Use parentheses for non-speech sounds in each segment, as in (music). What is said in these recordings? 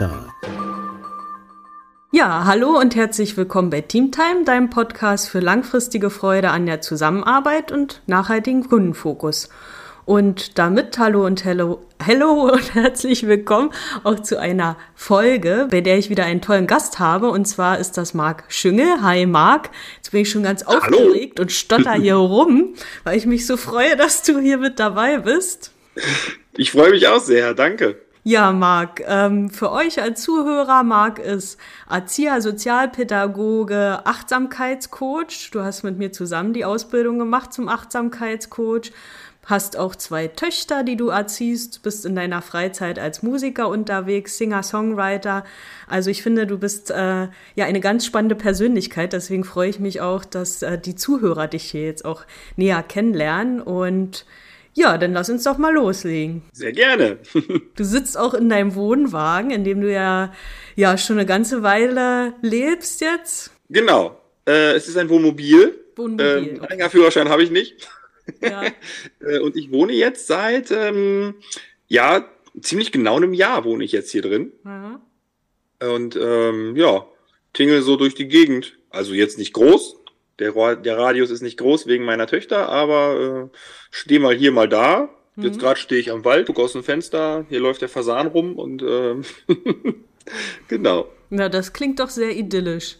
Time. Ja, hallo und herzlich willkommen bei Teamtime, deinem Podcast für langfristige Freude an der Zusammenarbeit und nachhaltigen Kundenfokus. Und damit hallo und hello, hello und (laughs) herzlich willkommen auch zu einer Folge, bei der ich wieder einen tollen Gast habe. Und zwar ist das Marc Schüngel. Hi Marc. Jetzt bin ich schon ganz aufgeregt hallo. und stotter hier (laughs) rum, weil ich mich so freue, dass du hier mit dabei bist. Ich freue mich auch sehr, danke. Ja, Marc, ähm, für euch als Zuhörer, Marc ist Erzieher, Sozialpädagoge, Achtsamkeitscoach. Du hast mit mir zusammen die Ausbildung gemacht zum Achtsamkeitscoach. Hast auch zwei Töchter, die du erziehst, bist in deiner Freizeit als Musiker unterwegs, Singer, Songwriter. Also ich finde, du bist äh, ja eine ganz spannende Persönlichkeit. Deswegen freue ich mich auch, dass äh, die Zuhörer dich hier jetzt auch näher kennenlernen und ja, dann lass uns doch mal loslegen. Sehr gerne. (laughs) du sitzt auch in deinem Wohnwagen, in dem du ja, ja schon eine ganze Weile lebst jetzt. Genau. Äh, es ist ein Wohnmobil. Wohnmobil. Ähm, okay. Führerschein habe ich nicht. Ja. (laughs) Äh, und ich wohne jetzt seit, ähm, ja, ziemlich genau einem Jahr wohne ich jetzt hier drin. Mhm. Und ähm, ja, tingle so durch die Gegend. Also jetzt nicht groß, der, der Radius ist nicht groß wegen meiner Töchter, aber äh, stehe mal hier, mal da. Mhm. Jetzt gerade stehe ich am Wald, gucke aus dem Fenster, hier läuft der Fasan rum und äh, (laughs) genau. Ja, das klingt doch sehr idyllisch.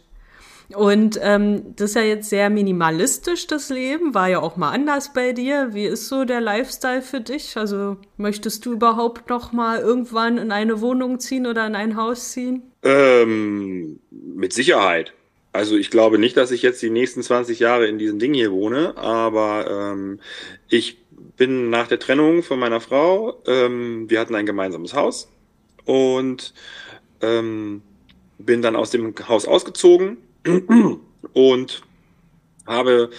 Und ähm, das ist ja jetzt sehr minimalistisch, das Leben. War ja auch mal anders bei dir. Wie ist so der Lifestyle für dich? Also möchtest du überhaupt noch mal irgendwann in eine Wohnung ziehen oder in ein Haus ziehen? Ähm, mit Sicherheit. Also ich glaube nicht, dass ich jetzt die nächsten 20 Jahre in diesem Ding hier wohne, aber ähm, ich bin nach der Trennung von meiner Frau, ähm, wir hatten ein gemeinsames Haus und ähm, bin dann aus dem Haus ausgezogen (clears throat) und habe,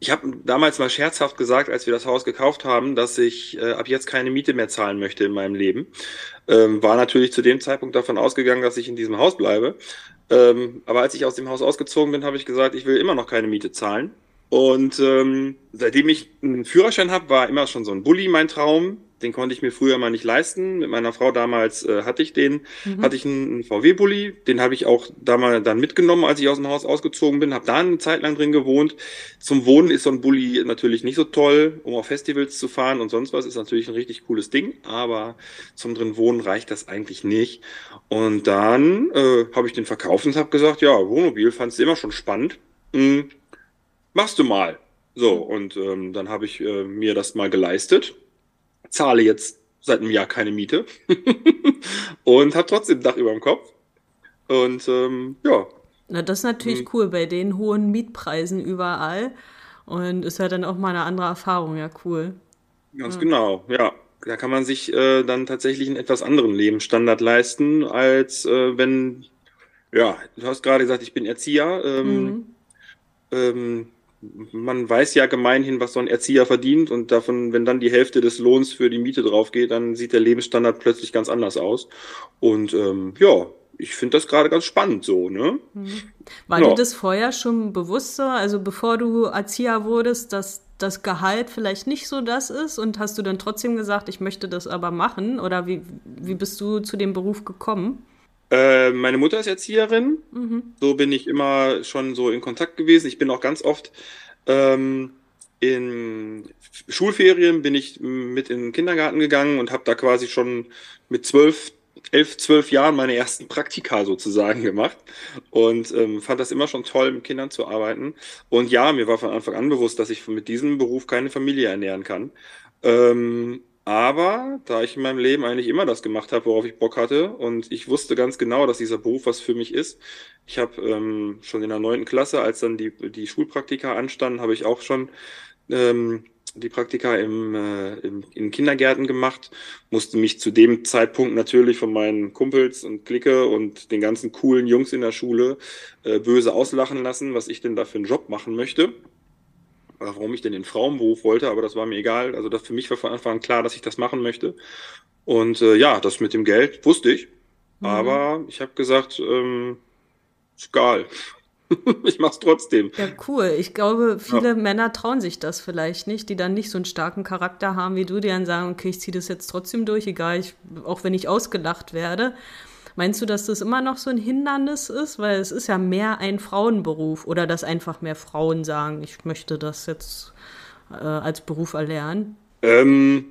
ich habe damals mal scherzhaft gesagt, als wir das Haus gekauft haben, dass ich äh, ab jetzt keine Miete mehr zahlen möchte in meinem Leben. Ähm, war natürlich zu dem Zeitpunkt davon ausgegangen, dass ich in diesem Haus bleibe. Ähm, aber als ich aus dem Haus ausgezogen bin, habe ich gesagt, ich will immer noch keine Miete zahlen. Und ähm, seitdem ich einen Führerschein habe, war immer schon so ein Bulli mein Traum. Den konnte ich mir früher mal nicht leisten. Mit meiner Frau damals äh, hatte ich den, mhm. hatte ich einen, VW-Bully. Den habe ich auch damals dann mitgenommen, als ich aus dem Haus ausgezogen bin. Habe da eine Zeit lang drin gewohnt. Zum Wohnen ist so ein Bulli natürlich nicht so toll, um auf Festivals zu fahren und sonst was. Ist natürlich ein richtig cooles Ding, aber zum drin Wohnen reicht das eigentlich nicht. Und dann äh, habe ich den verkauft und habe gesagt, ja, Wohnmobil fandst du immer schon spannend. Hm, machst du mal. So, und ähm, dann habe ich äh, mir das mal geleistet zahle jetzt seit einem Jahr keine Miete (laughs) und habe trotzdem Dach über dem Kopf. Und ähm, ja. Na, das ist natürlich mhm. cool bei den hohen Mietpreisen überall. Und ist ja dann auch mal eine andere Erfahrung, ja, cool. Ganz ja. genau, ja. Da kann man sich äh, dann tatsächlich einen etwas anderen Lebensstandard leisten, als äh, wenn, ja, du hast gerade gesagt, ich bin Erzieher. Ähm, mhm. ähm, man weiß ja gemeinhin, was so ein Erzieher verdient und davon, wenn dann die Hälfte des Lohns für die Miete drauf geht, dann sieht der Lebensstandard plötzlich ganz anders aus. Und ähm, ja, ich finde das gerade ganz spannend so, ne? Mhm. War ja. dir das vorher schon bewusst so, also bevor du Erzieher wurdest, dass das Gehalt vielleicht nicht so das ist und hast du dann trotzdem gesagt, ich möchte das aber machen oder wie, wie bist du zu dem Beruf gekommen? Äh, meine Mutter ist Erzieherin. Mhm. So bin ich immer schon so in Kontakt gewesen. Ich bin auch ganz oft ähm, in Schulferien bin ich mit in den Kindergarten gegangen und habe da quasi schon mit zwölf, elf, zwölf Jahren meine ersten Praktika sozusagen gemacht und ähm, fand das immer schon toll, mit Kindern zu arbeiten. Und ja, mir war von Anfang an bewusst, dass ich mit diesem Beruf keine Familie ernähren kann. Ähm, aber da ich in meinem Leben eigentlich immer das gemacht habe, worauf ich Bock hatte, und ich wusste ganz genau, dass dieser Beruf was für mich ist. Ich habe ähm, schon in der neunten Klasse, als dann die, die Schulpraktika anstanden, habe ich auch schon ähm, die Praktika im, äh, im, in Kindergärten gemacht, musste mich zu dem Zeitpunkt natürlich von meinen Kumpels und Clique und den ganzen coolen Jungs in der Schule äh, böse auslachen lassen, was ich denn da für einen Job machen möchte warum ich denn den Frauenberuf wollte, aber das war mir egal. Also das für mich war von Anfang an klar, dass ich das machen möchte. Und äh, ja, das mit dem Geld wusste ich. Mhm. Aber ich habe gesagt, ähm, ist egal. (laughs) ich mach's trotzdem. Ja, cool. Ich glaube, viele ja. Männer trauen sich das vielleicht nicht, die dann nicht so einen starken Charakter haben wie du, die dann sagen, okay, ich ziehe das jetzt trotzdem durch, egal, ich, auch wenn ich ausgelacht werde. Meinst du, dass das immer noch so ein Hindernis ist? Weil es ist ja mehr ein Frauenberuf oder dass einfach mehr Frauen sagen, ich möchte das jetzt äh, als Beruf erlernen? Ähm,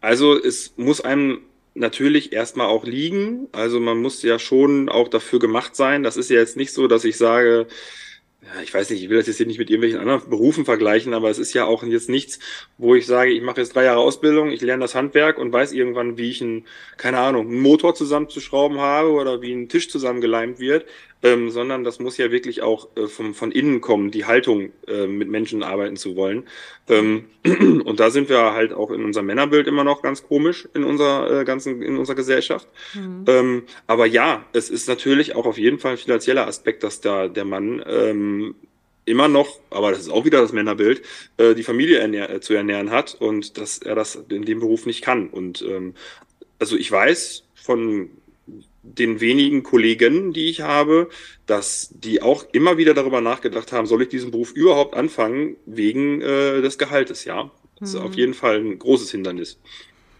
also es muss einem natürlich erstmal auch liegen. Also man muss ja schon auch dafür gemacht sein. Das ist ja jetzt nicht so, dass ich sage, ja, ich weiß nicht, ich will das jetzt hier nicht mit irgendwelchen anderen Berufen vergleichen, aber es ist ja auch jetzt nichts, wo ich sage, ich mache jetzt drei Jahre Ausbildung, ich lerne das Handwerk und weiß irgendwann, wie ich einen, keine Ahnung, einen Motor zusammenzuschrauben habe oder wie ein Tisch zusammengeleimt wird ähm, sondern das muss ja wirklich auch äh, vom, von innen kommen, die Haltung, äh, mit Menschen arbeiten zu wollen. Ähm, (clears throat) und da sind wir halt auch in unserem Männerbild immer noch ganz komisch in unserer äh, ganzen, in unserer Gesellschaft. Mhm. Ähm, aber ja, es ist natürlich auch auf jeden Fall ein finanzieller Aspekt, dass da der Mann ähm, immer noch, aber das ist auch wieder das Männerbild, äh, die Familie ernähr äh, zu ernähren hat und dass er das in dem Beruf nicht kann. Und ähm, also ich weiß von den wenigen Kollegen, die ich habe, dass die auch immer wieder darüber nachgedacht haben, soll ich diesen Beruf überhaupt anfangen wegen äh, des Gehaltes, ja. Das mhm. ist auf jeden Fall ein großes Hindernis.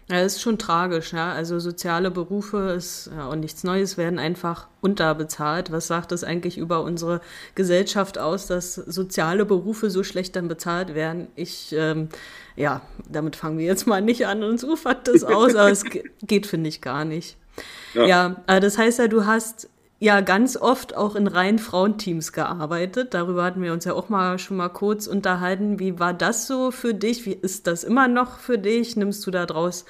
Ja, das ist schon tragisch, ja. Also soziale Berufe ist ja, und nichts Neues werden einfach unterbezahlt. Was sagt das eigentlich über unsere Gesellschaft aus, dass soziale Berufe so schlecht dann bezahlt werden? Ich, ähm, ja, damit fangen wir jetzt mal nicht an, uns ufert das aus, aber es (laughs) geht, finde ich, gar nicht. Ja, ja äh, das heißt ja, du hast ja ganz oft auch in reinen Frauenteams gearbeitet. Darüber hatten wir uns ja auch mal schon mal kurz unterhalten. Wie war das so für dich? Wie ist das immer noch für dich? Nimmst du da draus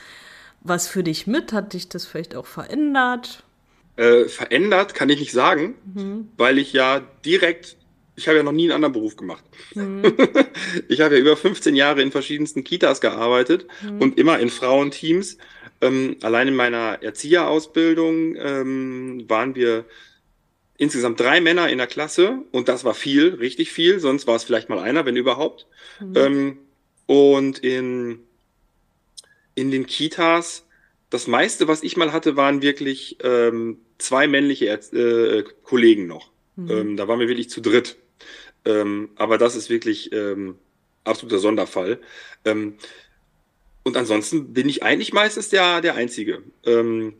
was für dich mit? Hat dich das vielleicht auch verändert? Äh, verändert kann ich nicht sagen, mhm. weil ich ja direkt, ich habe ja noch nie einen anderen Beruf gemacht. Mhm. (laughs) ich habe ja über 15 Jahre in verschiedensten Kitas gearbeitet mhm. und immer in Frauenteams. Ähm, allein in meiner Erzieherausbildung ähm, waren wir insgesamt drei Männer in der Klasse und das war viel, richtig viel, sonst war es vielleicht mal einer, wenn überhaupt. Mhm. Ähm, und in, in den Kitas, das meiste, was ich mal hatte, waren wirklich ähm, zwei männliche äh, Kollegen noch. Mhm. Ähm, da waren wir wirklich zu dritt. Ähm, aber das ist wirklich ähm, absoluter Sonderfall. Und ansonsten bin ich eigentlich meistens der, der Einzige. Ähm,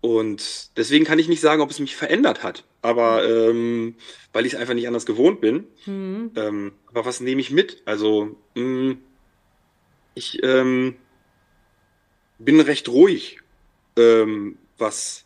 und deswegen kann ich nicht sagen, ob es mich verändert hat. Aber ähm, weil ich es einfach nicht anders gewohnt bin. Mhm. Ähm, aber was nehme ich mit? Also, mh, mm, ich ähm, bin recht ruhig, ähm, was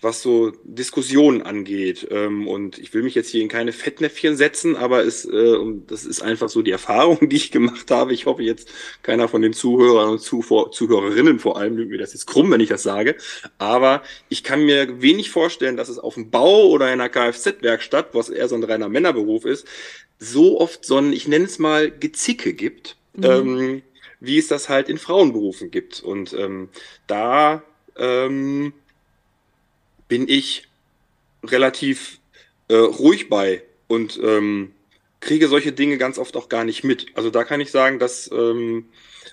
was so Diskussionen angeht. Ähm, und ich will mich jetzt hier in keine Fettnäpfchen setzen, aber es, äh, das ist einfach so die Erfahrung, (laughs) die ich gemacht habe. Ich hoffe jetzt keiner von den Zuhörern und Zuh Zuhörerinnen vor allem nimmt mir das jetzt krumm, wenn ich das sage. Aber ich kann mir wenig vorstellen, dass es auf dem Bau oder in einer Kfz-Werkstatt, was eher so ein reiner Männerberuf ist, so oft so ein, ich nenne es mal, Gezicke gibt. Mhm. Ähm, wie es das halt in Frauenberufen gibt. Und ähm, da ähm, bin ich relativ äh, ruhig bei und ähm, kriege solche Dinge ganz oft auch gar nicht mit. Also da kann ich sagen, dass ähm,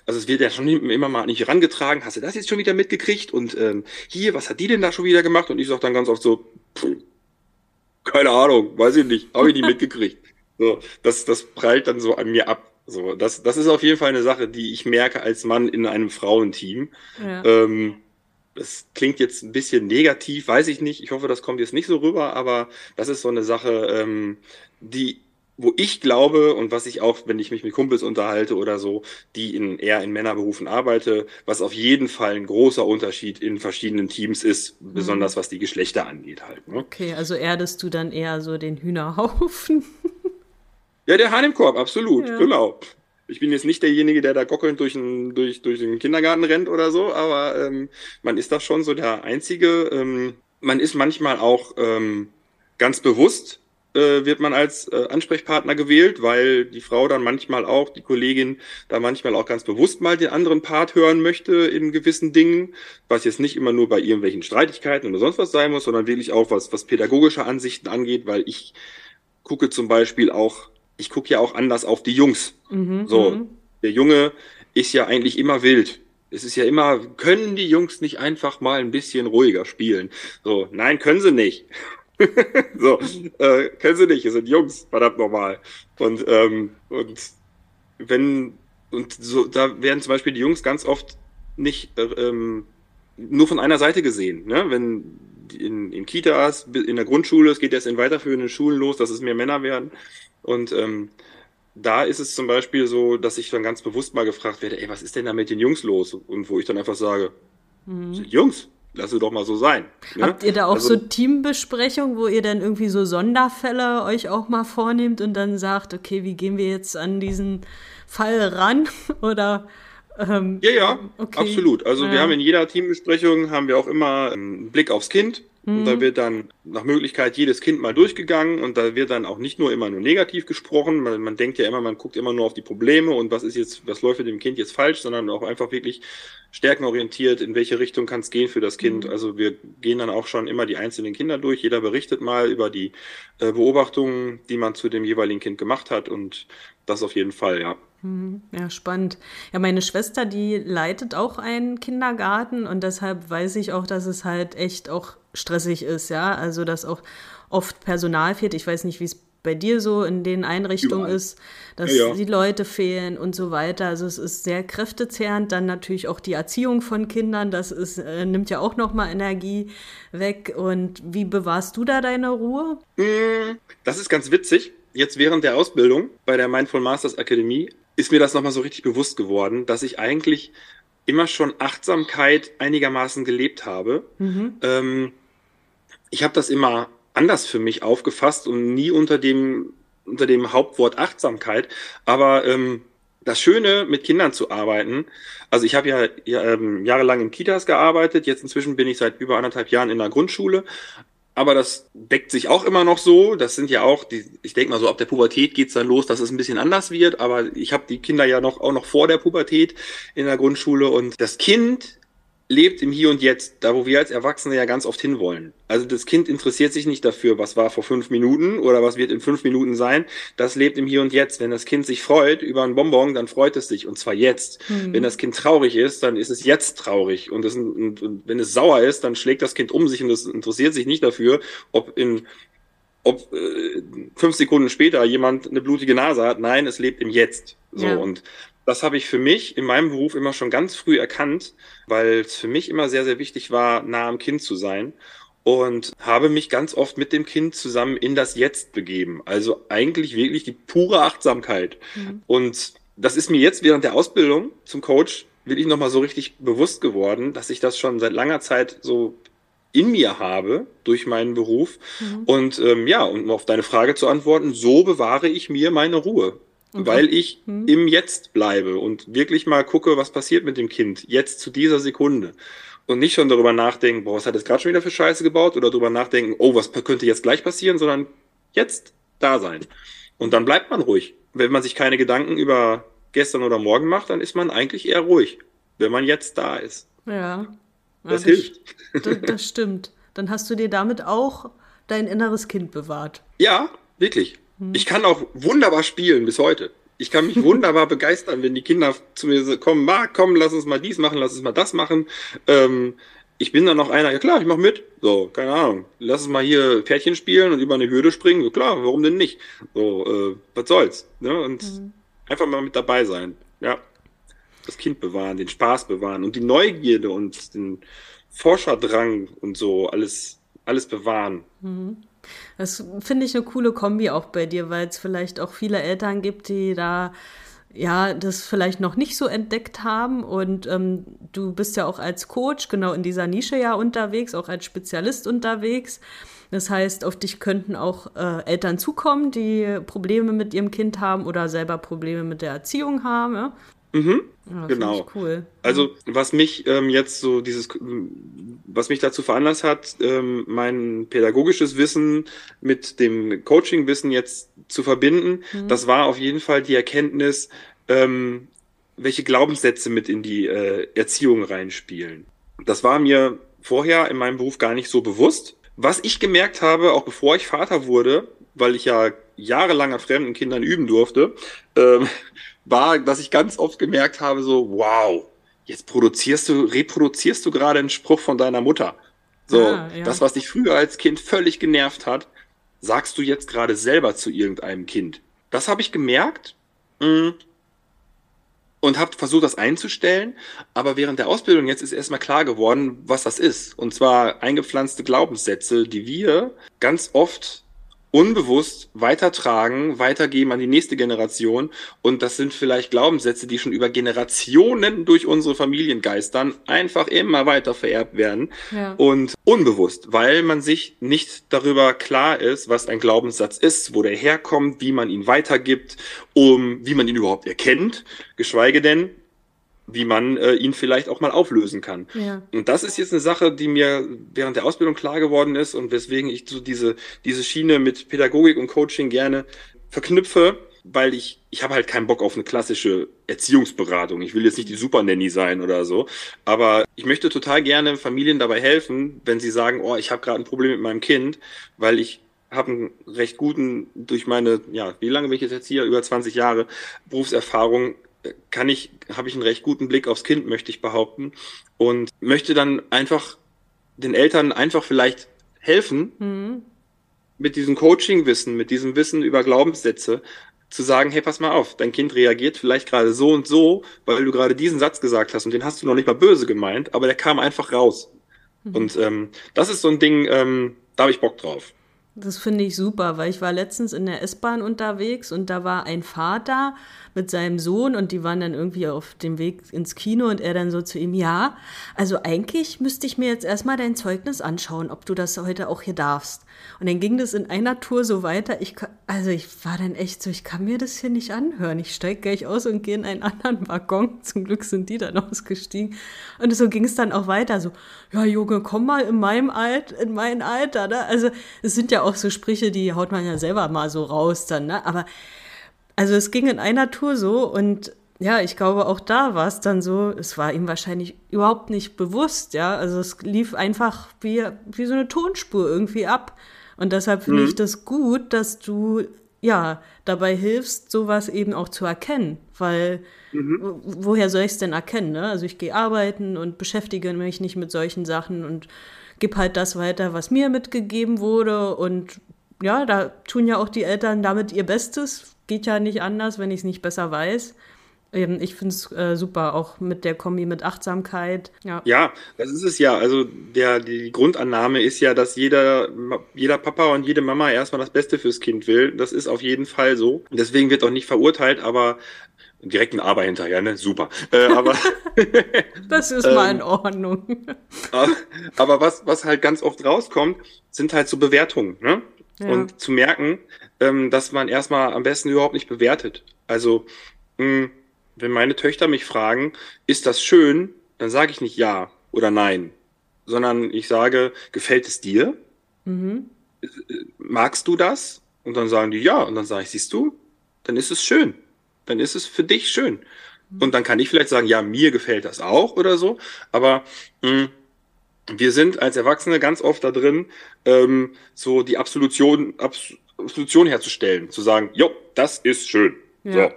also es wird ja schon immer mal nicht herangetragen, hast du das jetzt schon wieder mitgekriegt und ähm, hier, was hat die denn da schon wieder gemacht? Und ich sage dann ganz oft so, pff, keine Ahnung, weiß ich nicht, habe ich nicht mitgekriegt. (laughs) So, das, das prallt dann so an mir ab. So, das, das ist auf jeden Fall eine Sache, die ich merke als Mann in einem Frauenteam. Ja. Ähm, es klingt jetzt ein bisschen negativ, weiß ich nicht. Ich hoffe, das kommt jetzt nicht so rüber, aber das ist so eine Sache, ähm, die, wo ich glaube und was ich auch, wenn ich mich mit Kumpels unterhalte oder so, die in, eher in Männerberufen arbeite, was auf jeden Fall ein großer Unterschied in verschiedenen Teams ist, mhm. besonders was die Geschlechter angeht halt. Ne? Okay, also erdest du dann eher so den Hühnerhaufen? ja, der Hahn im Korb, absolut, ja. genau ich bin jetzt nicht derjenige, der da gockelnd durch den, durch, durch den Kindergarten rennt oder so, aber ähm, man ist da schon so der Einzige. Ähm, man ist manchmal auch ähm, ganz bewusst, äh, wird man als äh, Ansprechpartner gewählt, weil die Frau dann manchmal auch, die Kollegin, da manchmal auch ganz bewusst mal den anderen Part hören möchte in gewissen Dingen, was jetzt nicht immer nur bei irgendwelchen Streitigkeiten oder sonst was sein muss, sondern wirklich auch was, was pädagogische Ansichten angeht, weil ich gucke zum Beispiel auch ich gucke ja auch anders auf die Jungs. Mhm, so, mhm. der Junge ist ja eigentlich immer wild. Es ist ja immer, können die Jungs nicht einfach mal ein bisschen ruhiger spielen? So, nein, können sie nicht. (laughs) so, äh, können sie nicht, es sind Jungs, verdammt normal. Und, ähm, und wenn, und so, da werden zum Beispiel die Jungs ganz oft nicht äh, ähm, nur von einer Seite gesehen. Ne? Wenn in, in Kitas, in der Grundschule, es geht jetzt in weiterführenden Schulen los, dass es mehr Männer werden. Und ähm, da ist es zum Beispiel so, dass ich dann ganz bewusst mal gefragt werde, ey, was ist denn da mit den Jungs los? Und wo ich dann einfach sage, mhm. Jungs, lass es doch mal so sein. Ne? Habt ihr da auch also, so Teambesprechungen, wo ihr dann irgendwie so Sonderfälle euch auch mal vornehmt und dann sagt, okay, wie gehen wir jetzt an diesen Fall ran? (laughs) Oder ähm, ja, ja, okay. absolut. Also ja. wir haben in jeder Teambesprechung haben wir auch immer einen Blick aufs Kind. Mhm. Und da mhm. wird dann nach Möglichkeit jedes Kind mal durchgegangen und da wird dann auch nicht nur immer nur negativ gesprochen. Man, man denkt ja immer, man guckt immer nur auf die Probleme und was ist jetzt, was läuft mit dem Kind jetzt falsch, sondern auch einfach wirklich stärkenorientiert, in welche Richtung kann es gehen für das Kind. Mhm. Also wir gehen dann auch schon immer die einzelnen Kinder durch. Jeder berichtet mal über die äh, Beobachtungen, die man zu dem jeweiligen Kind gemacht hat und das auf jeden Fall, ja. Mhm. Ja, spannend. Ja, meine Schwester, die leitet auch einen Kindergarten und deshalb weiß ich auch, dass es halt echt auch stressig ist, ja. Also, dass auch oft Personal fehlt. Ich weiß nicht, wie es bei dir so in den Einrichtungen Überall. ist, dass ja, ja. die Leute fehlen und so weiter. Also es ist sehr kräftezehrend. Dann natürlich auch die Erziehung von Kindern, das ist, äh, nimmt ja auch nochmal Energie weg. Und wie bewahrst du da deine Ruhe? Hm, das ist ganz witzig. Jetzt während der Ausbildung bei der Mindful Masters Akademie ist mir das nochmal so richtig bewusst geworden, dass ich eigentlich immer schon Achtsamkeit einigermaßen gelebt habe. Mhm. Ähm, ich habe das immer anders für mich aufgefasst und nie unter dem, unter dem Hauptwort Achtsamkeit. Aber ähm, das Schöne, mit Kindern zu arbeiten, also ich habe ja, ja ähm, jahrelang in Kitas gearbeitet, jetzt inzwischen bin ich seit über anderthalb Jahren in der Grundschule, aber das deckt sich auch immer noch so. Das sind ja auch, die, ich denke mal so, ab der Pubertät geht's dann los, dass es ein bisschen anders wird. Aber ich habe die Kinder ja noch auch noch vor der Pubertät in der Grundschule und das Kind lebt im Hier und Jetzt, da wo wir als Erwachsene ja ganz oft hinwollen. Also das Kind interessiert sich nicht dafür, was war vor fünf Minuten oder was wird in fünf Minuten sein. Das lebt im Hier und Jetzt. Wenn das Kind sich freut über einen Bonbon, dann freut es sich und zwar jetzt. Mhm. Wenn das Kind traurig ist, dann ist es jetzt traurig und, das, und, und wenn es sauer ist, dann schlägt das Kind um sich und es interessiert sich nicht dafür, ob in ob äh, fünf Sekunden später jemand eine blutige Nase hat. Nein, es lebt im Jetzt. So ja. und das habe ich für mich in meinem Beruf immer schon ganz früh erkannt, weil es für mich immer sehr, sehr wichtig war, nah am Kind zu sein und habe mich ganz oft mit dem Kind zusammen in das Jetzt begeben. Also eigentlich wirklich die pure Achtsamkeit. Mhm. Und das ist mir jetzt während der Ausbildung zum Coach wirklich nochmal so richtig bewusst geworden, dass ich das schon seit langer Zeit so in mir habe durch meinen Beruf. Mhm. Und ähm, ja, um auf deine Frage zu antworten, so bewahre ich mir meine Ruhe. Okay. Weil ich hm. im Jetzt bleibe und wirklich mal gucke, was passiert mit dem Kind jetzt zu dieser Sekunde. Und nicht schon darüber nachdenken, boah, was hat es gerade schon wieder für Scheiße gebaut oder darüber nachdenken, oh, was könnte jetzt gleich passieren, sondern jetzt da sein. Und dann bleibt man ruhig. Wenn man sich keine Gedanken über gestern oder morgen macht, dann ist man eigentlich eher ruhig, wenn man jetzt da ist. Ja. Das, das hilft. Das, das stimmt. Dann hast du dir damit auch dein inneres Kind bewahrt. Ja, wirklich. Hm. Ich kann auch wunderbar spielen bis heute. Ich kann mich (laughs) wunderbar begeistern, wenn die Kinder zu mir kommen, Marc, komm, lass uns mal dies machen, lass uns mal das machen. Ähm, ich bin dann noch einer, ja klar, ich mach mit. So, keine Ahnung. Lass uns mal hier Pferdchen spielen und über eine Hürde springen. So, klar, warum denn nicht? So, äh, was soll's? Ne? Und mhm. einfach mal mit dabei sein. Ja. Das Kind bewahren, den Spaß bewahren und die Neugierde und den Forscherdrang und so, alles, alles bewahren. Mhm. Das finde ich eine coole Kombi auch bei dir, weil es vielleicht auch viele Eltern gibt, die da ja, das vielleicht noch nicht so entdeckt haben. Und ähm, du bist ja auch als Coach genau in dieser Nische ja unterwegs, auch als Spezialist unterwegs. Das heißt, auf dich könnten auch äh, Eltern zukommen, die Probleme mit ihrem Kind haben oder selber Probleme mit der Erziehung haben. Ja? Mhm. Ja, genau. Cool. Also was mich ähm, jetzt so dieses, was mich dazu veranlasst hat, ähm, mein pädagogisches Wissen mit dem Coaching-Wissen jetzt zu verbinden, mhm. das war auf jeden Fall die Erkenntnis, ähm, welche Glaubenssätze mit in die äh, Erziehung reinspielen. Das war mir vorher in meinem Beruf gar nicht so bewusst. Was ich gemerkt habe, auch bevor ich Vater wurde, weil ich ja jahrelang an fremden Kindern üben durfte, ähm, war, dass ich ganz oft gemerkt habe, so, wow, jetzt produzierst du, reproduzierst du gerade einen Spruch von deiner Mutter. So, ah, ja. das, was dich früher als Kind völlig genervt hat, sagst du jetzt gerade selber zu irgendeinem Kind. Das habe ich gemerkt. Mm. und habe versucht, das einzustellen. Aber während der Ausbildung jetzt ist erstmal klar geworden, was das ist. Und zwar eingepflanzte Glaubenssätze, die wir ganz oft unbewusst weitertragen, weitergeben an die nächste Generation. Und das sind vielleicht Glaubenssätze, die schon über Generationen durch unsere Familien geistern, einfach immer weiter vererbt werden. Ja. Und unbewusst, weil man sich nicht darüber klar ist, was ein Glaubenssatz ist, wo der herkommt, wie man ihn weitergibt, um, wie man ihn überhaupt erkennt, geschweige denn, wie man äh, ihn vielleicht auch mal auflösen kann. Ja. Und das ist jetzt eine Sache, die mir während der Ausbildung klar geworden ist und weswegen ich so diese, diese Schiene mit Pädagogik und Coaching gerne verknüpfe, weil ich, ich habe halt keinen Bock auf eine klassische Erziehungsberatung. Ich will jetzt nicht die Super Nanny sein oder so, aber ich möchte total gerne Familien dabei helfen, wenn sie sagen, oh, ich habe gerade ein Problem mit meinem Kind, weil ich habe einen recht guten, durch meine, ja, wie lange bin ich jetzt hier? Über 20 Jahre Berufserfahrung, kann ich, habe ich einen recht guten Blick aufs Kind, möchte ich behaupten. Und möchte dann einfach den Eltern einfach vielleicht helfen, mhm. mit diesem Coaching-Wissen, mit diesem Wissen über Glaubenssätze, zu sagen, hey, pass mal auf, dein Kind reagiert vielleicht gerade so und so, weil du gerade diesen Satz gesagt hast und den hast du noch nicht mal böse gemeint, aber der kam einfach raus. Mhm. Und ähm, das ist so ein Ding, ähm, da habe ich Bock drauf. Das finde ich super, weil ich war letztens in der S-Bahn unterwegs und da war ein Vater mit seinem Sohn und die waren dann irgendwie auf dem Weg ins Kino und er dann so zu ihm, ja, also eigentlich müsste ich mir jetzt erstmal dein Zeugnis anschauen, ob du das heute auch hier darfst. Und dann ging das in einer Tour so weiter. Ich, also ich war dann echt so, ich kann mir das hier nicht anhören. Ich steige gleich aus und gehe in einen anderen Waggon. (laughs) Zum Glück sind die dann (laughs) ausgestiegen. Und so ging es dann auch weiter. So, ja, Junge, komm mal in meinem Alt, in mein Alter. Ne? Also es sind ja auch so Sprüche, die haut man ja selber mal so raus dann. Ne? Aber also es ging in einer Tour so und ja, ich glaube, auch da war es dann so, es war ihm wahrscheinlich überhaupt nicht bewusst, ja. Also es lief einfach wie, wie so eine Tonspur irgendwie ab. Und deshalb finde mhm. ich das gut, dass du ja dabei hilfst, sowas eben auch zu erkennen. Weil mhm. woher soll ich es denn erkennen? Ne? Also ich gehe arbeiten und beschäftige mich nicht mit solchen Sachen und gebe halt das weiter, was mir mitgegeben wurde. Und ja, da tun ja auch die Eltern damit ihr Bestes. Geht ja nicht anders, wenn ich es nicht besser weiß. Ich finde es äh, super, auch mit der Kombi mit Achtsamkeit. Ja. ja, das ist es ja. Also der, die Grundannahme ist ja, dass jeder, jeder Papa und jede Mama erstmal das Beste fürs Kind will. Das ist auf jeden Fall so. Deswegen wird auch nicht verurteilt, aber direkt ein Aber hinterher, ne? Super. Äh, aber (laughs) das ist mal in ähm, Ordnung. aber was, was halt ganz oft rauskommt, sind halt so Bewertungen, ne? Ja. Und zu merken, ähm, dass man erstmal am besten überhaupt nicht bewertet. Also mh, wenn meine Töchter mich fragen, ist das schön, dann sage ich nicht ja oder nein, sondern ich sage, gefällt es dir? Mhm. Magst du das? Und dann sagen die ja. Und dann sage ich, siehst du, dann ist es schön. Dann ist es für dich schön. Mhm. Und dann kann ich vielleicht sagen, ja, mir gefällt das auch oder so. Aber mh, hm, wir sind als Erwachsene ganz oft da drin, ähm, so die Absolution, Absolution herzustellen, zu sagen, jo, das ist schön. Ja. So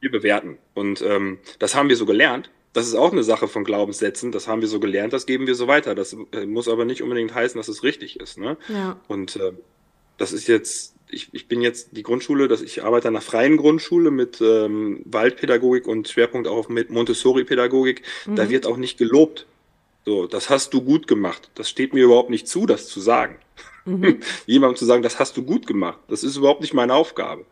wir bewerten. Und ähm, das haben wir so gelernt. Das ist auch eine Sache von Glaubenssätzen. Das haben wir so gelernt, das geben wir so weiter. Das äh, muss aber nicht unbedingt heißen, dass es richtig ist. Ne? Ja. Und äh, das ist jetzt, ich, ich bin jetzt die Grundschule, dass ich arbeite an einer freien Grundschule mit ähm, Waldpädagogik und Schwerpunkt auch auf Montessori-Pädagogik. Mhm. Da wird auch nicht gelobt. So, das hast du gut gemacht. Das steht mir überhaupt nicht zu, das zu sagen. Mhm. (laughs) Jemandem zu sagen, das hast du gut gemacht. Das ist überhaupt nicht meine Aufgabe.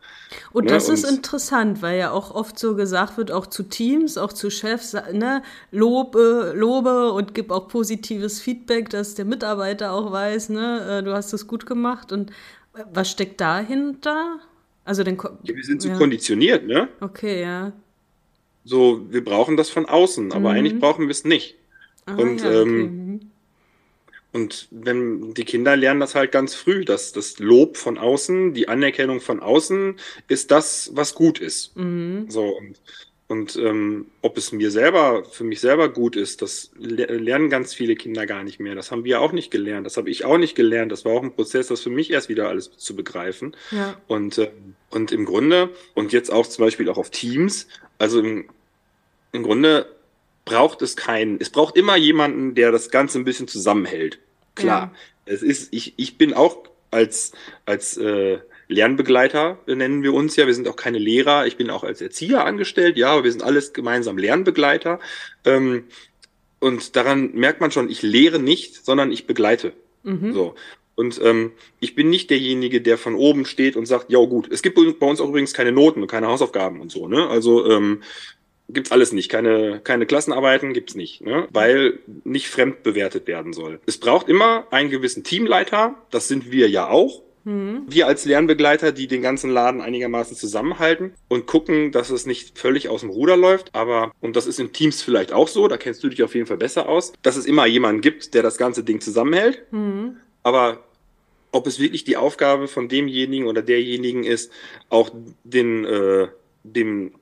Und ne? das ist interessant, weil ja auch oft so gesagt wird, auch zu Teams, auch zu Chefs, ne, lobe, lobe und gib auch positives Feedback, dass der Mitarbeiter auch weiß, ne, äh, du hast das gut gemacht. Und äh, was steckt dahinter? Also den Ko ja, wir sind so ja. konditioniert, ne? Okay, ja. So, wir brauchen das von außen, aber mhm. eigentlich brauchen wir es nicht. Ah, und ja, okay. ähm, mhm. Und wenn die Kinder lernen das halt ganz früh, dass das Lob von außen, die Anerkennung von außen ist das, was gut ist. Mhm. So und, und ähm, ob es mir selber, für mich selber gut ist, das lernen ganz viele Kinder gar nicht mehr. Das haben wir auch nicht gelernt. Das habe ich auch nicht gelernt. Das war auch ein Prozess, das für mich erst wieder alles zu begreifen. Ja. Und, äh, und im Grunde, und jetzt auch zum Beispiel auch auf Teams, also im, im Grunde braucht es keinen, es braucht immer jemanden, der das Ganze ein bisschen zusammenhält. Klar. Ja. Es ist, ich, ich bin auch als, als, äh, Lernbegleiter nennen wir uns ja. Wir sind auch keine Lehrer. Ich bin auch als Erzieher angestellt, ja, aber wir sind alles gemeinsam Lernbegleiter. Ähm, und daran merkt man schon, ich lehre nicht, sondern ich begleite. Mhm. So. Und ähm, ich bin nicht derjenige, der von oben steht und sagt, ja gut, es gibt bei uns auch übrigens keine Noten und keine Hausaufgaben und so, ne? Also ähm, gibt's alles nicht. Keine, keine Klassenarbeiten gibt's nicht, ne? weil nicht fremd bewertet werden soll. Es braucht immer einen gewissen Teamleiter, das sind wir ja auch. Mhm. Wir als Lernbegleiter, die den ganzen Laden einigermaßen zusammenhalten und gucken, dass es nicht völlig aus dem Ruder läuft. Aber, und das ist in Teams vielleicht auch so, da kennst du dich auf jeden Fall besser aus, dass es immer jemanden gibt, der das ganze Ding zusammenhält. Mhm. Aber ob es wirklich die Aufgabe von demjenigen oder derjenigen ist, auch den, äh, dem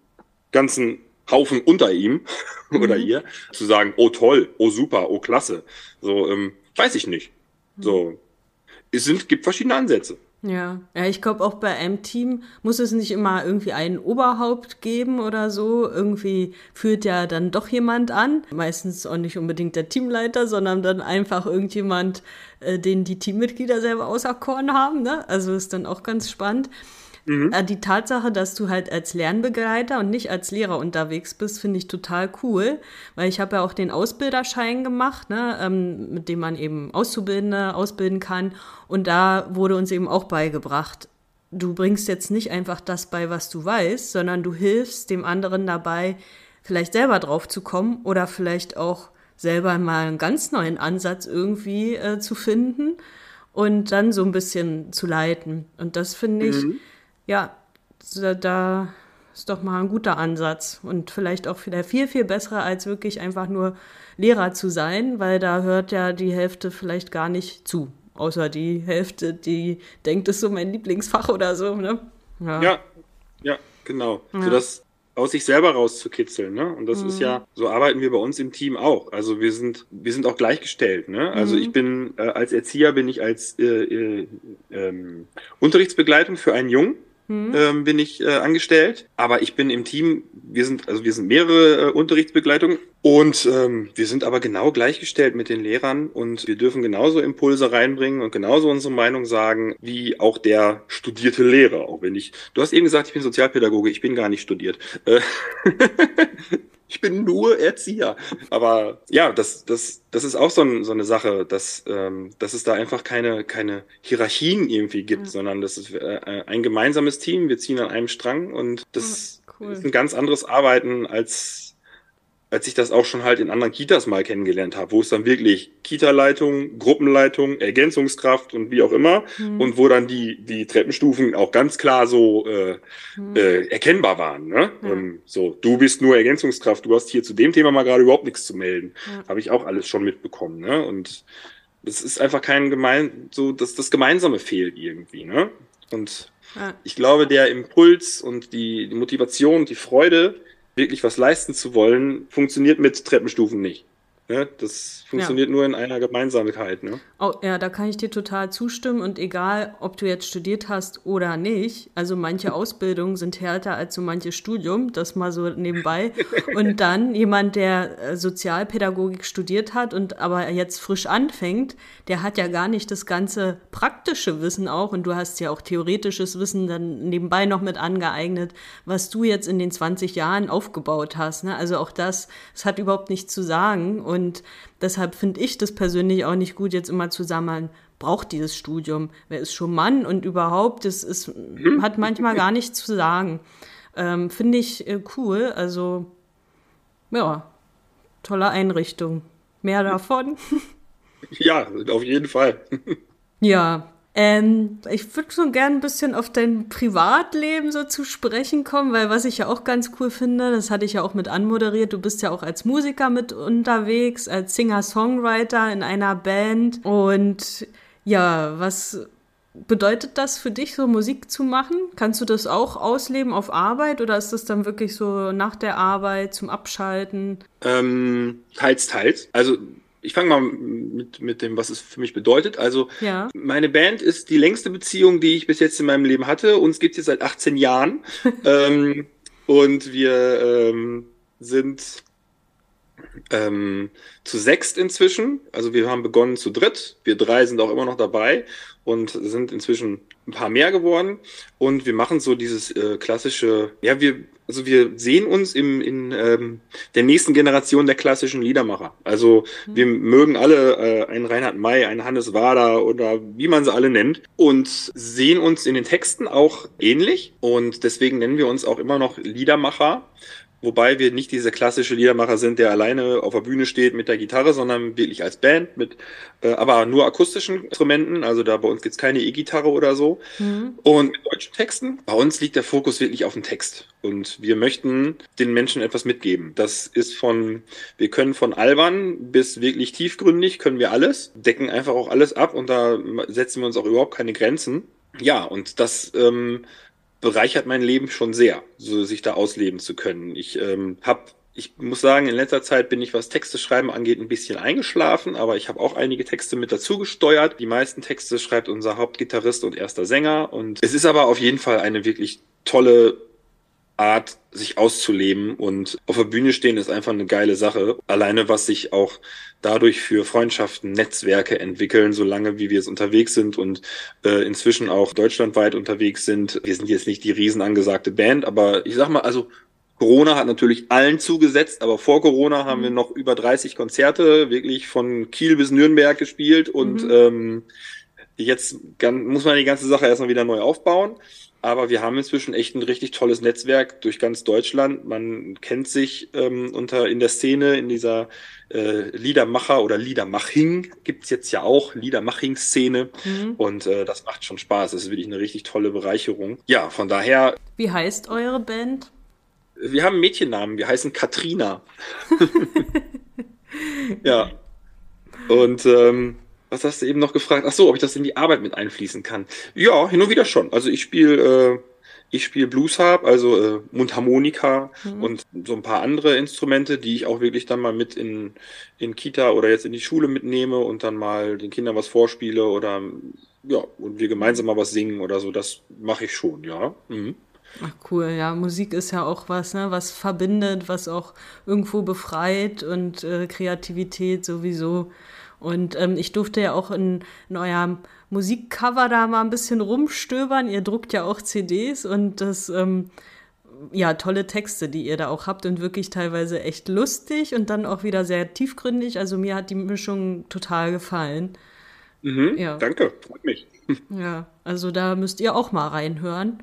ganzen Haufen unter ihm (laughs) mhm. oder ihr zu sagen, oh toll, oh super, oh klasse. So, ähm, weiß ich nicht. So, es sind, gibt verschiedene Ansätze. Ja, ja, ich glaube auch bei einem Team muss es nicht immer irgendwie einen Oberhaupt geben oder so. Irgendwie führt ja dann doch jemand an. Meistens auch nicht unbedingt der Teamleiter, sondern dann einfach irgendjemand, äh, den die Teammitglieder selber auserkoren haben. Ne? Also ist dann auch ganz spannend. Mhm. Äh, die Tatsache, dass du halt als Lernbegleiter und nicht als Lehrer unterwegs bist, finde ich total cool, weil ich habe ja auch den Ausbilderschein gemacht, ne, ähm, mit dem man eben Auszubildende ausbilden kann. Und da wurde uns eben auch beigebracht, du bringst jetzt nicht einfach das bei, was du weißt, sondern du hilfst dem anderen dabei, vielleicht selber drauf zu kommen oder vielleicht auch selber mal einen ganz neuen Ansatz irgendwie äh, zu finden und dann so ein bisschen zu leiten. Und das finde ich, mhm ja, da ist doch mal ein guter Ansatz und vielleicht auch wieder viel, viel besser, als wirklich einfach nur Lehrer zu sein, weil da hört ja die Hälfte vielleicht gar nicht zu. Außer die Hälfte, die denkt, es ist so mein Lieblingsfach oder so, ne? Ja, ja, ja genau. Ja. So das aus sich selber rauszukitzeln, ne? Und das mhm. ist ja, so arbeiten wir bei uns im Team auch. Also wir sind, wir sind auch gleichgestellt, ne? Also mhm. ich bin, äh, als Erzieher bin ich als äh, äh, ähm, Unterrichtsbegleitung für einen Jungen hm. ähm, bin ich äh, angestellt. Aber ich bin im Team, wir sind, also wir sind mehrere äh, Unterrichtsbegleitungen und ähm, wir sind aber genau gleichgestellt mit den Lehrern und wir dürfen genauso Impulse reinbringen und genauso unsere Meinung sagen, wie auch der studierte Lehrer. Auch wenn ich, du hast eben gesagt, ich bin Sozialpädagoge, ich bin gar nicht studiert. Äh, (laughs) ich bin nur Erzieher. Aber ja, das, das, das ist auch so, ein, so eine Sache, dass, ähm, dass es da einfach keine, keine Hierarchien irgendwie gibt, mhm. sondern das ist äh, ein gemeinsames Team. Wir ziehen an einem Strang und das cool. ist ein ganz anderes Arbeiten als als ich das auch schon halt in anderen Kitas mal kennengelernt habe, wo es dann wirklich Kita-Leitung, Gruppenleitung, Ergänzungskraft und wie auch immer mhm. und wo dann die, die Treppenstufen auch ganz klar so äh, mhm. äh, erkennbar waren. Ne? Ja. Ähm, so, du bist nur Ergänzungskraft, du hast hier zu dem Thema mal gerade überhaupt nichts zu melden. Ja. Habe ich auch alles schon mitbekommen. Ne? Und es ist einfach kein gemein, so dass das Gemeinsame fehlt irgendwie. Ne? Und ja. ich glaube, der Impuls und die, die Motivation, die Freude, wirklich was leisten zu wollen, funktioniert mit Treppenstufen nicht. Ja, das funktioniert ja. nur in einer Gemeinsamkeit. Ne? Oh, ja, da kann ich dir total zustimmen. Und egal, ob du jetzt studiert hast oder nicht, also manche (laughs) Ausbildungen sind härter als so manches Studium, das mal so nebenbei. und dann jemand, der äh, Sozialpädagogik studiert hat und aber jetzt frisch anfängt, der hat ja gar nicht das ganze praktische Wissen auch. Und du hast ja auch theoretisches Wissen dann nebenbei noch mit angeeignet, was du jetzt in den 20 Jahren aufgebaut hast. Ne? Also auch das, es hat überhaupt nichts zu sagen. Und deshalb finde ich das persönlich auch nicht gut, jetzt immer zu sammeln, braucht dieses Studium. Wer ist schon Mann und überhaupt, das ist, hat manchmal gar nichts zu sagen. Ähm, finde ich äh, cool. Also, ja, tolle Einrichtung. Mehr davon. Ja, auf jeden Fall. ja, ähm, ich würde so gern ein bisschen auf dein Privatleben so zu sprechen kommen, weil was ich ja auch ganz cool finde, das hatte ich ja auch mit anmoderiert, du bist ja auch als Musiker mit unterwegs, als Singer-Songwriter in einer Band. Und ja, was bedeutet das für dich, so Musik zu machen? Kannst du das auch ausleben auf Arbeit oder ist das dann wirklich so nach der Arbeit zum Abschalten? Ähm, teils, teils. Also ich fange mal mit, mit dem, was es für mich bedeutet. Also, ja. meine Band ist die längste Beziehung, die ich bis jetzt in meinem Leben hatte. Uns gibt es jetzt seit 18 Jahren. (laughs) ähm, und wir ähm, sind ähm, zu sechst inzwischen. Also wir haben begonnen zu dritt. Wir drei sind auch immer noch dabei und sind inzwischen ein paar mehr geworden und wir machen so dieses äh, klassische, ja, wir, also wir sehen uns im, in ähm, der nächsten Generation der klassischen Liedermacher. Also mhm. wir mögen alle äh, einen Reinhard May, einen Hannes Wader oder wie man sie alle nennt und sehen uns in den Texten auch ähnlich und deswegen nennen wir uns auch immer noch Liedermacher Wobei wir nicht diese klassische Liedermacher sind, der alleine auf der Bühne steht mit der Gitarre, sondern wirklich als Band mit, äh, aber nur akustischen Instrumenten. Also da bei uns gibt's keine E-Gitarre oder so. Mhm. Und mit deutschen Texten. Bei uns liegt der Fokus wirklich auf dem Text. Und wir möchten den Menschen etwas mitgeben. Das ist von, wir können von albern bis wirklich tiefgründig, können wir alles, decken einfach auch alles ab und da setzen wir uns auch überhaupt keine Grenzen. Ja, und das ähm, bereichert mein Leben schon sehr, so sich da ausleben zu können. Ich ähm, habe ich muss sagen, in letzter Zeit bin ich, was Texte schreiben angeht, ein bisschen eingeschlafen, aber ich habe auch einige Texte mit dazu gesteuert. Die meisten Texte schreibt unser Hauptgitarrist und erster Sänger. Und es ist aber auf jeden Fall eine wirklich tolle Art, sich auszuleben und auf der Bühne stehen ist einfach eine geile Sache. Alleine was sich auch dadurch für Freundschaften, Netzwerke entwickeln, solange wie wir es unterwegs sind und äh, inzwischen auch deutschlandweit unterwegs sind. Wir sind jetzt nicht die riesen angesagte Band, aber ich sag mal, also Corona hat natürlich allen zugesetzt, aber vor Corona haben wir mhm. noch über 30 Konzerte wirklich von Kiel bis Nürnberg gespielt und mhm. ähm, jetzt muss man die ganze Sache erstmal wieder neu aufbauen. Aber wir haben inzwischen echt ein richtig tolles Netzwerk durch ganz Deutschland. Man kennt sich ähm, unter in der Szene, in dieser äh, Liedermacher oder Liedermaching gibt's jetzt ja auch, Liedermaching-Szene. Mhm. Und äh, das macht schon Spaß. Das ist wirklich eine richtig tolle Bereicherung. Ja, von daher. Wie heißt eure Band? Wir haben einen Mädchennamen, wir heißen Katrina. (laughs) (laughs) ja. Und ähm, was hast du eben noch gefragt? Ach so, ob ich das in die Arbeit mit einfließen kann. Ja, hin und wieder schon. Also ich spiele äh, ich spiele Bluesharp, also äh, Mundharmonika mhm. und so ein paar andere Instrumente, die ich auch wirklich dann mal mit in, in Kita oder jetzt in die Schule mitnehme und dann mal den Kindern was vorspiele oder ja, und wir gemeinsam mal was singen oder so. Das mache ich schon, ja. Mhm. Ach cool, ja, Musik ist ja auch was, ne, was verbindet, was auch irgendwo befreit und äh, Kreativität sowieso. Und ähm, ich durfte ja auch in, in eurem Musikcover da mal ein bisschen rumstöbern. Ihr druckt ja auch CDs und das, ähm, ja, tolle Texte, die ihr da auch habt und wirklich teilweise echt lustig und dann auch wieder sehr tiefgründig. Also mir hat die Mischung total gefallen. Mhm, ja. Danke, freut mich. (laughs) Ja, also da müsst ihr auch mal reinhören.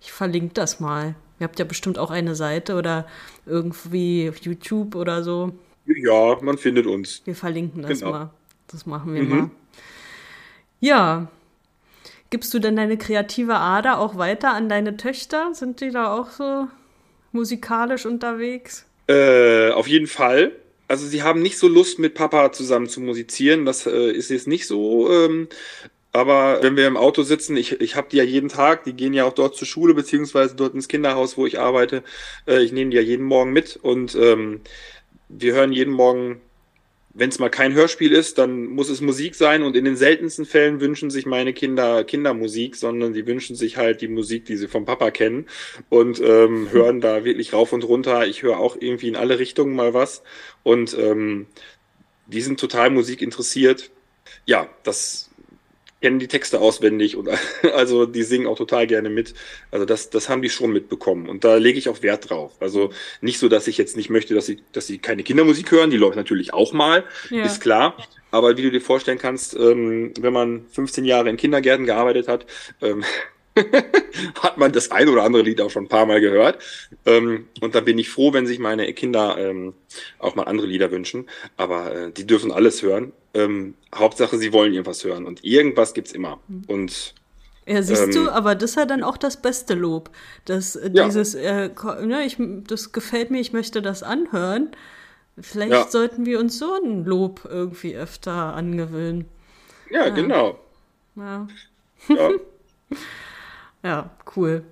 Ich verlinke das mal. Ihr habt ja bestimmt auch eine Seite oder irgendwie auf YouTube oder so. Ja, man findet uns. Wir verlinken das genau. mal. Das machen wir mhm. mal. Ja. Gibst du denn deine kreative Ader auch weiter an deine Töchter? Sind die da auch so musikalisch unterwegs? Äh, auf jeden Fall. Also sie haben nicht so Lust, mit Papa zusammen zu musizieren. Das äh, ist jetzt nicht so. Ähm, aber wenn wir im Auto sitzen, ich, ich habe die ja jeden Tag, die gehen ja auch dort zur Schule, beziehungsweise dort ins Kinderhaus, wo ich arbeite. Äh, ich nehme die ja jeden Morgen mit und ähm, wir hören jeden Morgen, wenn es mal kein Hörspiel ist, dann muss es Musik sein und in den seltensten Fällen wünschen sich meine Kinder Kindermusik, sondern die wünschen sich halt die Musik, die sie vom Papa kennen und ähm, hören da wirklich rauf und runter. Ich höre auch irgendwie in alle Richtungen mal was und ähm, die sind total Musik interessiert. Ja, das kennen die Texte auswendig und (laughs) also die singen auch total gerne mit. Also das, das haben die schon mitbekommen und da lege ich auch Wert drauf. Also nicht so, dass ich jetzt nicht möchte, dass sie, dass sie keine Kindermusik hören. Die läuft natürlich auch mal, ja. ist klar. Aber wie du dir vorstellen kannst, ähm, wenn man 15 Jahre in Kindergärten gearbeitet hat, ähm, (laughs) hat man das ein oder andere Lied auch schon ein paar Mal gehört. Ähm, und da bin ich froh, wenn sich meine Kinder ähm, auch mal andere Lieder wünschen. Aber äh, die dürfen alles hören. Ähm, Hauptsache, sie wollen irgendwas hören. Und irgendwas gibt's immer. Mhm. Und ja, siehst du, ähm, aber das ist ja dann auch das beste Lob. Das, äh, ja. dieses, äh, ne, ich, das gefällt mir, ich möchte das anhören. Vielleicht ja. sollten wir uns so ein Lob irgendwie öfter angewöhnen. Ja, ja. genau. Ja. (laughs) ja. Cool.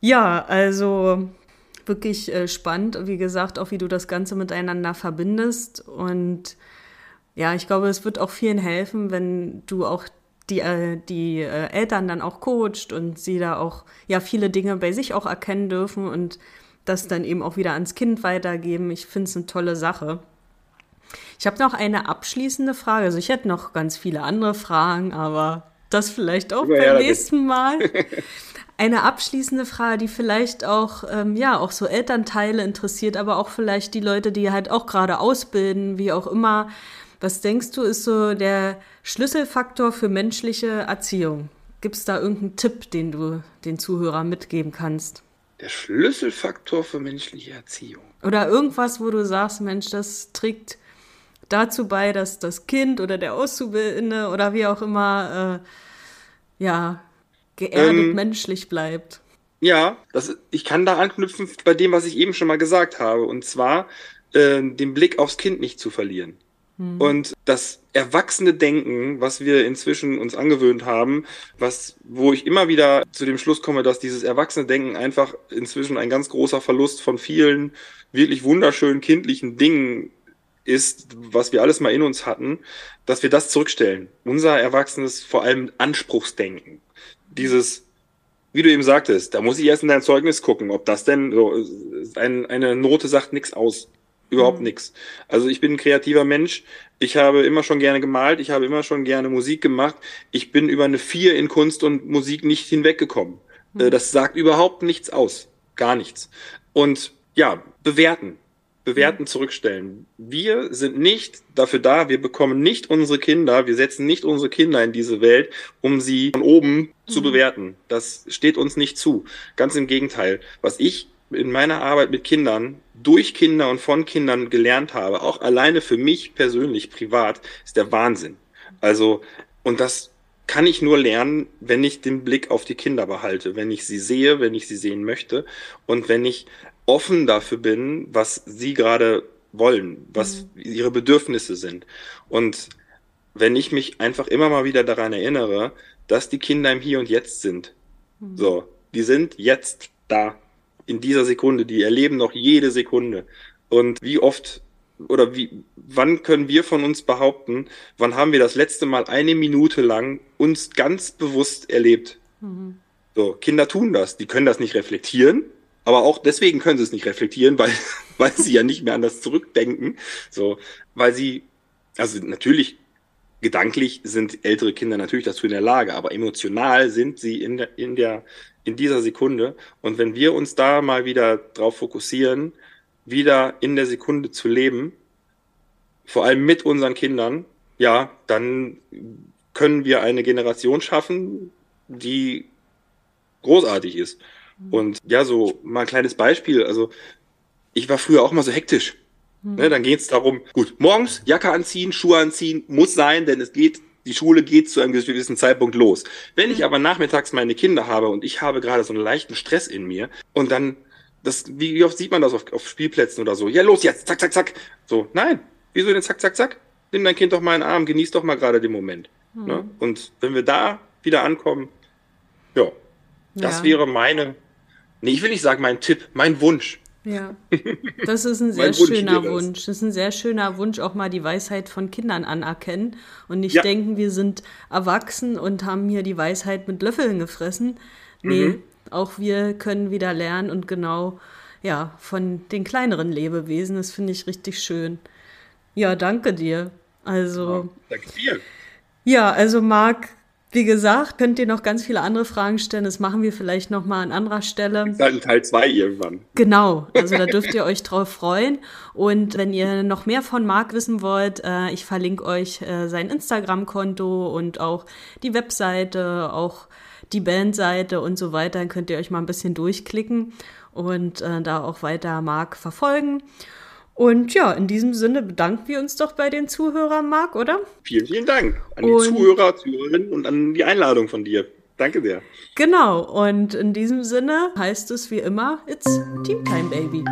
Ja, also wirklich äh, spannend, wie gesagt, auch wie du das Ganze miteinander verbindest. Und ja, ich glaube, es wird auch vielen helfen, wenn du auch die, äh, die äh, Eltern dann auch coacht und sie da auch ja viele Dinge bei sich auch erkennen dürfen und das dann eben auch wieder ans Kind weitergeben. Ich finde es eine tolle Sache. Ich habe noch eine abschließende Frage. Also ich hätte noch ganz viele andere Fragen, aber Das vielleicht auch ja, beim nächsten Mal. (laughs) Eine abschließende Frage, die vielleicht auch, ähm, ja, auch so Elternteile interessiert, aber auch vielleicht die Leute, die halt auch gerade ausbilden, wie auch immer. Was denkst du, ist so der Schlüsselfaktor für menschliche Erziehung? Gibt es da irgendeinen Tipp, den du den Zuhörern mitgeben kannst? Der Schlüsselfaktor für menschliche Erziehung. Oder irgendwas, wo du sagst, Mensch, das trägt dazu bei, dass das Kind oder der Auszubildende oder wie auch immer äh, ja geerdet ähm, menschlich bleibt. Ja, das, ich kann da anknüpfen bei dem, was ich eben schon mal gesagt habe, und zwar äh, den Blick aufs Kind nicht zu verlieren. Mhm. Und das erwachsene Denken, was wir inzwischen uns angewöhnt haben, was, wo ich immer wieder zu dem Schluss komme, dass dieses erwachsene Denken einfach inzwischen ein ganz großer Verlust von vielen wirklich wunderschönen kindlichen Dingen ist, was wir alles mal in uns hatten, dass wir das zurückstellen. Unser erwachsenes, vor allem Anspruchsdenken. Dieses, wie du eben sagtest, da muss ich erst in dein Zeugnis gucken, ob das denn so, ein, eine Note sagt nichts aus. Überhaupt mhm. nichts. Also ich bin ein kreativer Mensch. Ich habe immer schon gerne gemalt. Ich habe immer schon gerne Musik gemacht. Ich bin über eine Vier in Kunst und Musik nicht hinweggekommen. Mhm. Das sagt überhaupt nichts aus. Gar nichts. Und ja, bewerten bewerten, mhm. zurückstellen. Wir sind nicht dafür da, wir bekommen nicht unsere Kinder, wir setzen nicht unsere Kinder in diese Welt, um sie von oben mhm. zu bewerten. Das steht uns nicht zu. Ganz im Gegenteil. Was ich in meiner Arbeit mit Kindern, durch Kinder und von Kindern gelernt habe, auch alleine für mich persönlich, privat, ist der Wahnsinn. Also, und das kann ich nur lernen, wenn ich den Blick auf die Kinder behalte, wenn ich sie sehe, wenn ich sie sehen möchte und wenn ich offen dafür bin, was sie gerade wollen, was mhm. ihre Bedürfnisse sind. Und wenn ich mich einfach immer mal wieder daran erinnere, dass die Kinder im Hier und Jetzt sind. Mhm. So, die sind jetzt da, in dieser Sekunde, die erleben noch jede Sekunde. Und wie oft oder wie, wann können wir von uns behaupten, wann haben wir das letzte Mal eine Minute lang uns ganz bewusst erlebt? Mhm. So, Kinder tun das, die können das nicht reflektieren, aber auch deswegen können sie es nicht reflektieren, weil, (laughs) weil sie ja nicht mehr an das zurückdenken. So, weil sie, also natürlich, gedanklich sind ältere Kinder natürlich dazu in der Lage, aber emotional sind sie in der, in der, in dieser Sekunde. Und wenn wir uns da mal wieder drauf fokussieren, wieder in der Sekunde zu leben, vor allem mit unseren Kindern, ja, dann können wir eine Generation schaffen, die großartig ist. Und ja, so mal ein kleines Beispiel. Also ich war früher auch mal so hektisch. Mhm. Ne, dann geht es darum, gut, morgens Jacke anziehen, Schuhe anziehen, muss sein, denn es geht, die Schule geht zu einem gewissen Zeitpunkt los. Wenn ich hm. aber nachmittags meine Kinder habe und ich habe gerade so einen leichten Stress in mir und dann, das, wie, wie oft sieht man das auf, auf Spielplätzen oder so? Ja, los jetzt, zack, zack, zack. So, nein, wieso denn zack, zack, zack? Nimm dein Kind doch mal in den Arm, genieß doch mal gerade den Moment. Mhm. Ne? Und wenn wir da wieder ankommen, ja, das ja. wäre meine Nee, ich will nicht sagen mein Tipp, mein Wunsch. Ja, (laughs) das ist ein sehr schöner Wunsch. Das ist ein sehr schöner Wunsch, auch mal die Weisheit von Kindern anerkennen und nicht ja. denken, wir sind erwachsen und haben hier die Weisheit mit Löffeln gefressen. Nee, mhm. auch wir können wieder lernen und genau, ja, von den kleineren Lebewesen. Das finde ich richtig schön. Ja, danke dir. Also. Ja, danke dir. Ja, also Marc, wie gesagt, könnt ihr noch ganz viele andere Fragen stellen. Das machen wir vielleicht noch mal an anderer Stelle. Halt Teil 2 irgendwann. Genau, also da dürft ihr euch drauf freuen. Und wenn ihr noch mehr von Marc wissen wollt, äh, ich verlinke euch äh, sein Instagram-Konto und auch die Webseite, auch die Bandseite und so weiter. Dann könnt ihr euch mal ein bisschen durchklicken und äh, da auch weiter Marc verfolgen. Und ja, in diesem Sinne bedanken wir uns doch bei den Zuhörern, Marc, oder? Vielen, vielen Dank an die und, Zuhörer, Zuhörerinnen und an die Einladung von dir. Danke sehr. Genau, und in diesem Sinne heißt es wie immer, it's Team Time, Baby.